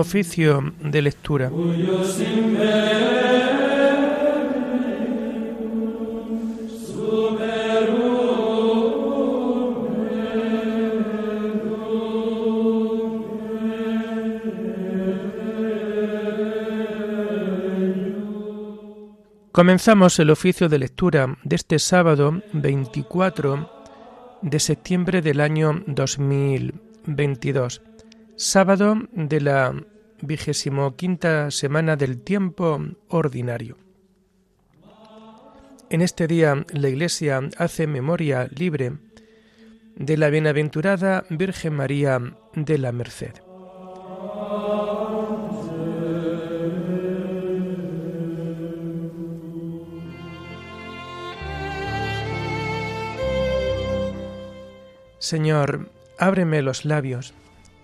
Oficio de lectura. Comenzamos el oficio de lectura de este sábado 24 de septiembre del año 2022, sábado de la vigésimo quinta semana del tiempo ordinario. En este día la Iglesia hace memoria libre de la bienaventurada Virgen María de la Merced. Señor, ábreme los labios,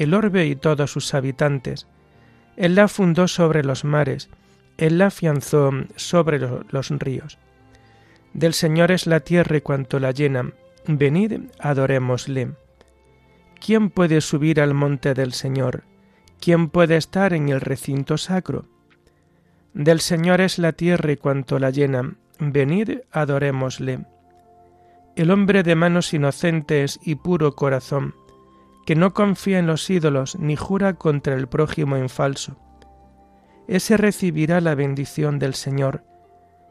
el orbe y todos sus habitantes. Él la fundó sobre los mares, Él la afianzó sobre los ríos. Del Señor es la tierra y cuanto la llena, venid, adorémosle. ¿Quién puede subir al monte del Señor? ¿Quién puede estar en el recinto sacro? Del Señor es la tierra y cuanto la llena, venid, adorémosle el hombre de manos inocentes y puro corazón, que no confía en los ídolos ni jura contra el prójimo en falso. Ese recibirá la bendición del Señor,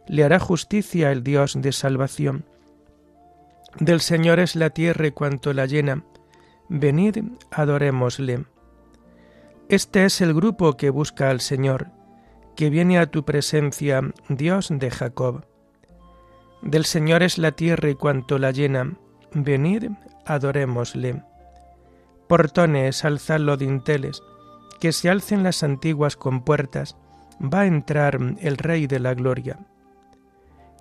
le hará justicia el Dios de salvación. Del Señor es la tierra y cuanto la llena, venid, adorémosle. Este es el grupo que busca al Señor, que viene a tu presencia, Dios de Jacob. Del Señor es la tierra y cuanto la llena. Venid, adorémosle. Portones, alzadlo dinteles, que se alcen las antiguas compuertas, va a entrar el Rey de la Gloria.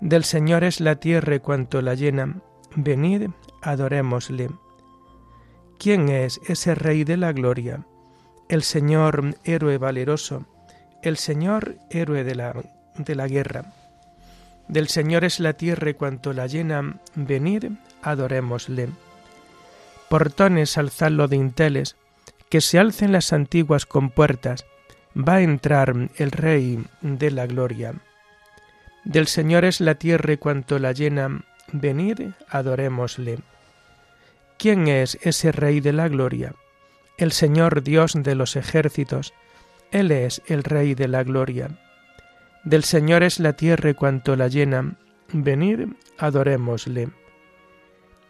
Del Señor es la tierra cuanto la llena. Venid, adorémosle. ¿Quién es ese Rey de la Gloria? El Señor héroe valeroso, el Señor héroe de la, de la guerra. Del Señor es la tierra cuanto la llena, venid, adorémosle. Portones, alzadlo de inteles, que se alcen las antiguas compuertas, va a entrar el Rey de la gloria. Del Señor es la tierra y cuanto la llena, venid, adorémosle. ¿Quién es ese Rey de la gloria? El Señor Dios de los ejércitos, Él es el Rey de la gloria. Del Señor es la tierra y cuanto la llena. Venid, adorémosle.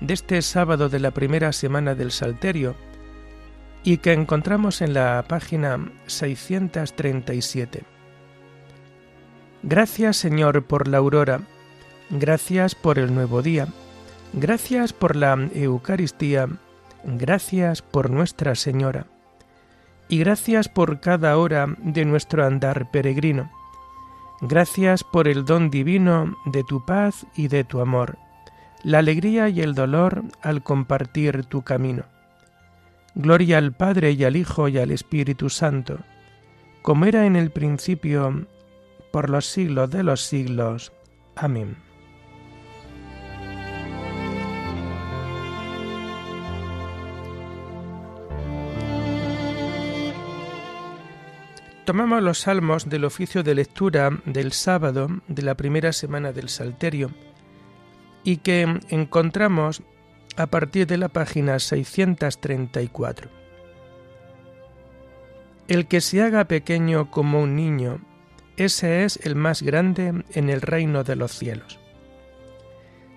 de este sábado de la primera semana del Salterio y que encontramos en la página 637. Gracias Señor por la aurora, gracias por el nuevo día, gracias por la Eucaristía, gracias por Nuestra Señora, y gracias por cada hora de nuestro andar peregrino. Gracias por el don divino de tu paz y de tu amor, la alegría y el dolor al compartir tu camino. Gloria al Padre y al Hijo y al Espíritu Santo, como era en el principio, por los siglos de los siglos. Amén. Tomamos los salmos del oficio de lectura del sábado de la primera semana del Salterio y que encontramos a partir de la página 634. El que se haga pequeño como un niño, ese es el más grande en el reino de los cielos.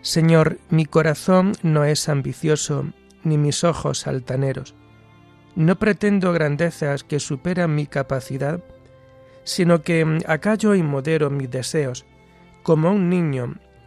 Señor, mi corazón no es ambicioso, ni mis ojos altaneros. No pretendo grandezas que superan mi capacidad, sino que acallo y modero mis deseos, como un niño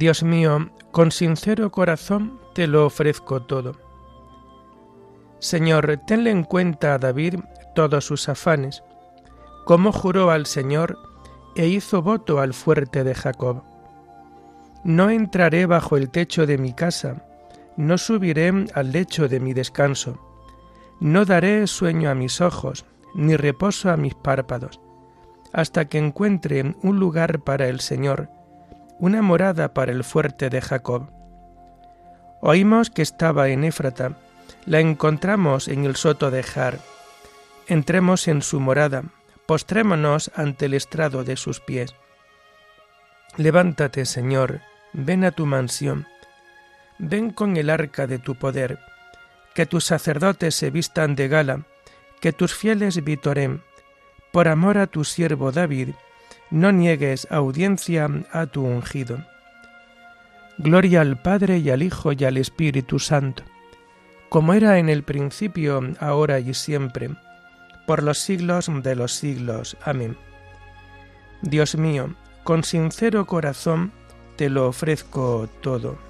Dios mío, con sincero corazón te lo ofrezco todo. Señor, tenle en cuenta a David todos sus afanes, como juró al Señor e hizo voto al fuerte de Jacob. No entraré bajo el techo de mi casa, no subiré al lecho de mi descanso, no daré sueño a mis ojos, ni reposo a mis párpados, hasta que encuentre un lugar para el Señor, una morada para el fuerte de Jacob. Oímos que estaba en Éfrata, la encontramos en el soto de Jar. Entremos en su morada, postrémonos ante el estrado de sus pies. Levántate, Señor, ven a tu mansión, ven con el arca de tu poder, que tus sacerdotes se vistan de gala, que tus fieles vitoren, por amor a tu siervo David, no niegues audiencia a tu ungido. Gloria al Padre y al Hijo y al Espíritu Santo, como era en el principio, ahora y siempre, por los siglos de los siglos. Amén. Dios mío, con sincero corazón te lo ofrezco todo.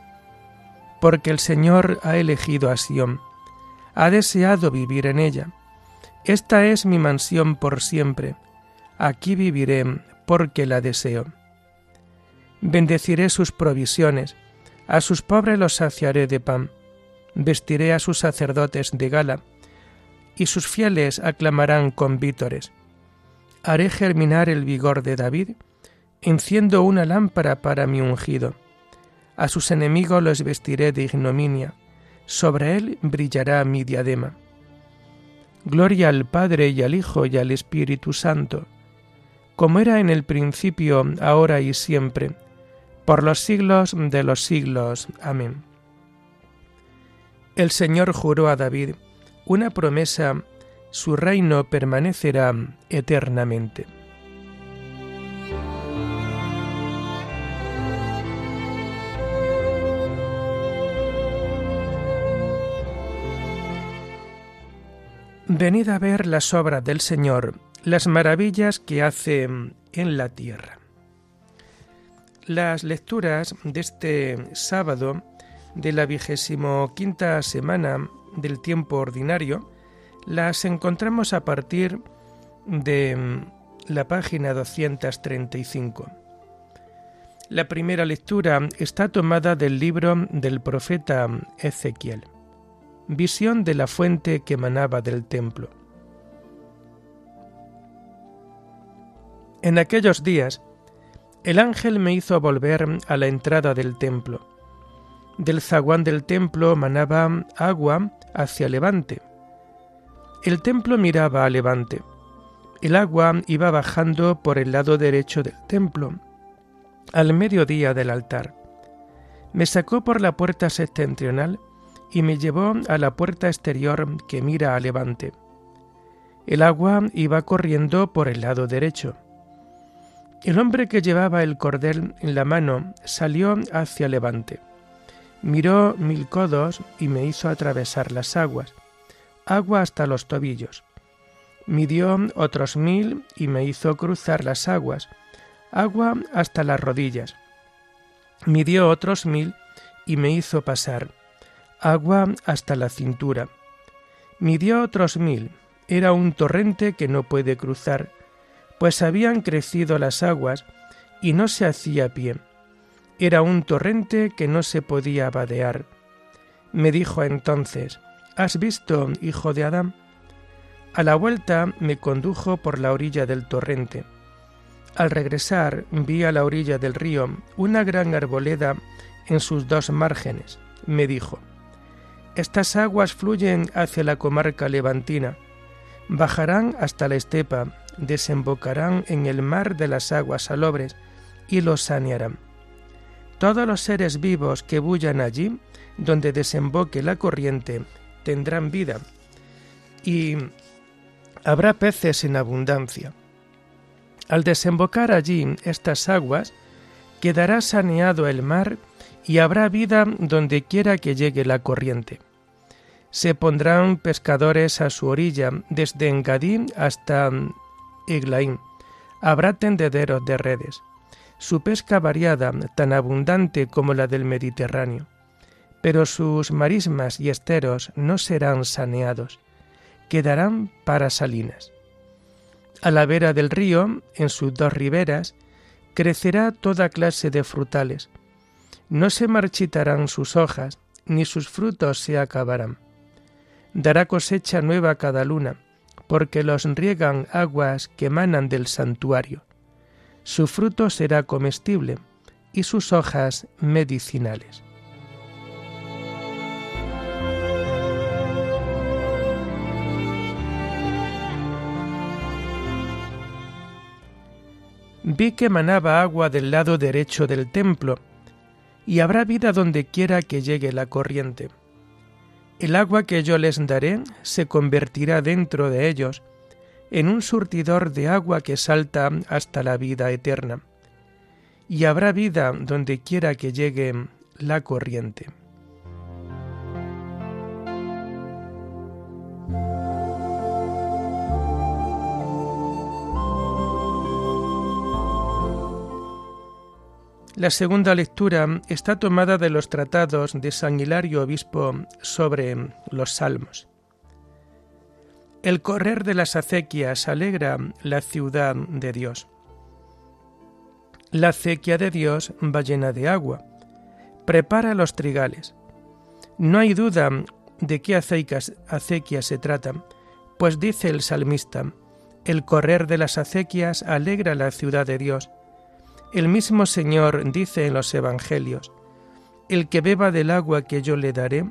Porque el Señor ha elegido a Sión, ha deseado vivir en ella. Esta es mi mansión por siempre, aquí viviré porque la deseo. Bendeciré sus provisiones, a sus pobres los saciaré de pan, vestiré a sus sacerdotes de gala, y sus fieles aclamarán con vítores. Haré germinar el vigor de David, enciendo una lámpara para mi ungido. A sus enemigos los vestiré de ignominia, sobre él brillará mi diadema. Gloria al Padre y al Hijo y al Espíritu Santo, como era en el principio, ahora y siempre, por los siglos de los siglos. Amén. El Señor juró a David una promesa, su reino permanecerá eternamente. Venid a ver las obras del Señor, las maravillas que hace en la tierra. Las lecturas de este sábado de la vigésimo quinta semana del tiempo ordinario las encontramos a partir de mm, la página 235. La primera lectura está tomada del libro del profeta Ezequiel, visión de la fuente que emanaba del templo. En aquellos días, el ángel me hizo volver a la entrada del templo. Del zaguán del templo manaba agua hacia levante. El templo miraba a levante. El agua iba bajando por el lado derecho del templo, al mediodía del altar. Me sacó por la puerta septentrional y me llevó a la puerta exterior que mira a levante. El agua iba corriendo por el lado derecho El hombre que llevaba el cordel en la mano salió hacia levante. Miró mil codos y me hizo atravesar las aguas, agua hasta los tobillos. Midió otros mil y me hizo cruzar las aguas, agua hasta las rodillas. Midió otros mil y me hizo pasar, agua hasta la cintura. Midió otros mil, era un torrente que no puede cruzar, pues habían crecido las aguas y no se hacía pie. Era un torrente que no se podía vadear. Me dijo entonces, ¿Has visto, hijo de Adán? A la vuelta me condujo por la orilla del torrente. Al regresar vi a la orilla del río una gran arboleda en sus dos márgenes. Me dijo, Estas aguas fluyen hacia la comarca levantina, bajarán hasta la estepa desembocarán en el mar de las aguas salobres y los sanearán. Todos los seres vivos que bullan allí, donde desemboque la corriente, tendrán vida, y habrá peces en abundancia. Al desembocar allí estas aguas, quedará saneado el mar y habrá vida donde quiera que llegue la corriente. Se pondrán pescadores a su orilla, desde Engadí hasta Iglaín. Habrá tendederos de redes. Su pesca variada, tan abundante como la del Mediterráneo. Pero sus marismas y esteros no serán saneados, quedarán para salinas. A la vera del río, en sus dos riberas, crecerá toda clase de frutales. No se marchitarán sus hojas, ni sus frutos se acabarán. Dará cosecha nueva cada luna, porque los riegan aguas que emanan del santuario. Su fruto será comestible y sus hojas medicinales. Vi que manaba agua del lado derecho del templo, y habrá vida donde quiera que llegue la corriente. El agua que yo les daré se convertirá dentro de ellos en un surtidor de agua que salta hasta la vida eterna. Y habrá vida donde quiera que llegue la corriente. La segunda lectura está tomada de los tratados de San Hilario Obispo sobre los Salmos. El correr de las acequias alegra la ciudad de Dios. La acequia de Dios va llena de agua, prepara los trigales. No hay duda de qué acequias, se trata, pues dice el salmista, el correr de las acequias alegra la ciudad de Dios el mismo Señor dice en los Evangelios, El que beba del agua que yo le daré,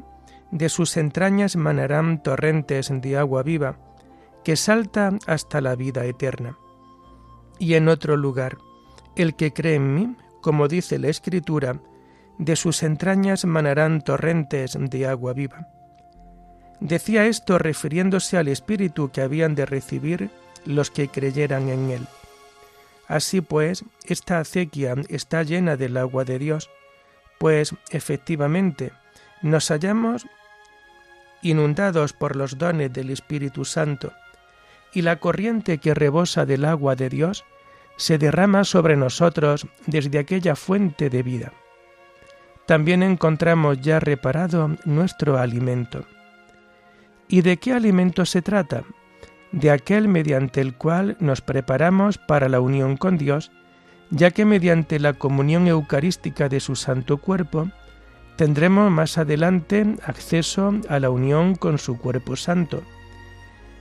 de sus entrañas manarán torrentes de agua viva, que salta hasta la vida eterna. Y en otro lugar, el que cree en mí, como dice la Escritura, de sus entrañas manarán torrentes de agua viva. Decía esto refiriéndose al Espíritu que habían de recibir los que creyeran en él. Así pues, esta acequia está llena del agua de Dios, pues efectivamente nos hallamos inundados por los dones del Espíritu Santo, y la corriente que rebosa del agua de Dios se derrama sobre nosotros desde aquella fuente de vida. También encontramos ya reparado nuestro alimento. ¿Y de qué alimento se trata? De aquel mediante el cual nos preparamos para la unión con Dios, ya que mediante la comunión eucarística de su Santo Cuerpo, tendremos más adelante acceso a la unión con su Cuerpo Santo.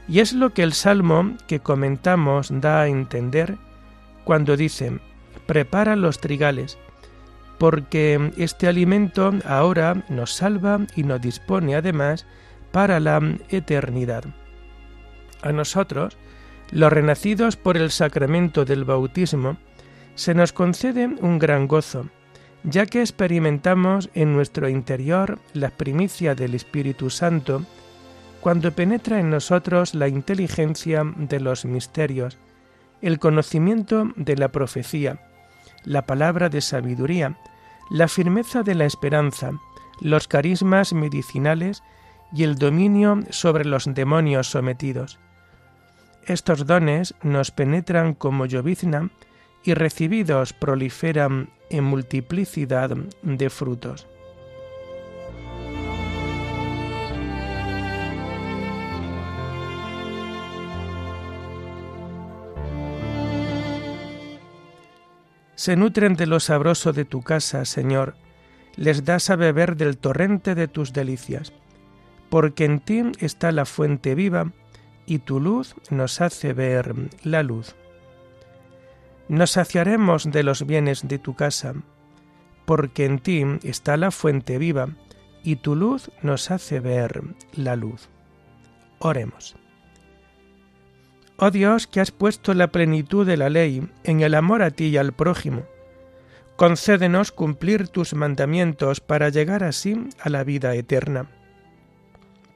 Y es lo que el Salmo que comentamos da a entender cuando dice, prepara los trigales, porque este alimento ahora nos salva y nos dispone además para la eternidad. A nosotros, los renacidos por el sacramento del bautismo, se nos concede un gran gozo, ya que experimentamos en nuestro interior la primicia del Espíritu Santo, cuando penetra en nosotros la inteligencia de los misterios el conocimiento de la profecía, la palabra de sabiduría, la firmeza de la esperanza, los carismas medicinales y el dominio sobre los demonios sometidos. Estos dones nos penetran como llovizna y recibidos proliferan en multiplicidad de frutos. Se nutren de lo sabroso de tu casa, Señor, les das a beber del torrente de tus delicias, porque en ti está la fuente viva, y tu luz nos hace ver la luz. Nos saciaremos de los bienes de tu casa, porque en ti está la fuente viva, y tu luz nos hace ver la luz. Oremos. Oh Dios, que has puesto la plenitud de la ley en el amor a ti y al prójimo, concédenos cumplir tus mandamientos para llegar así a la vida eterna.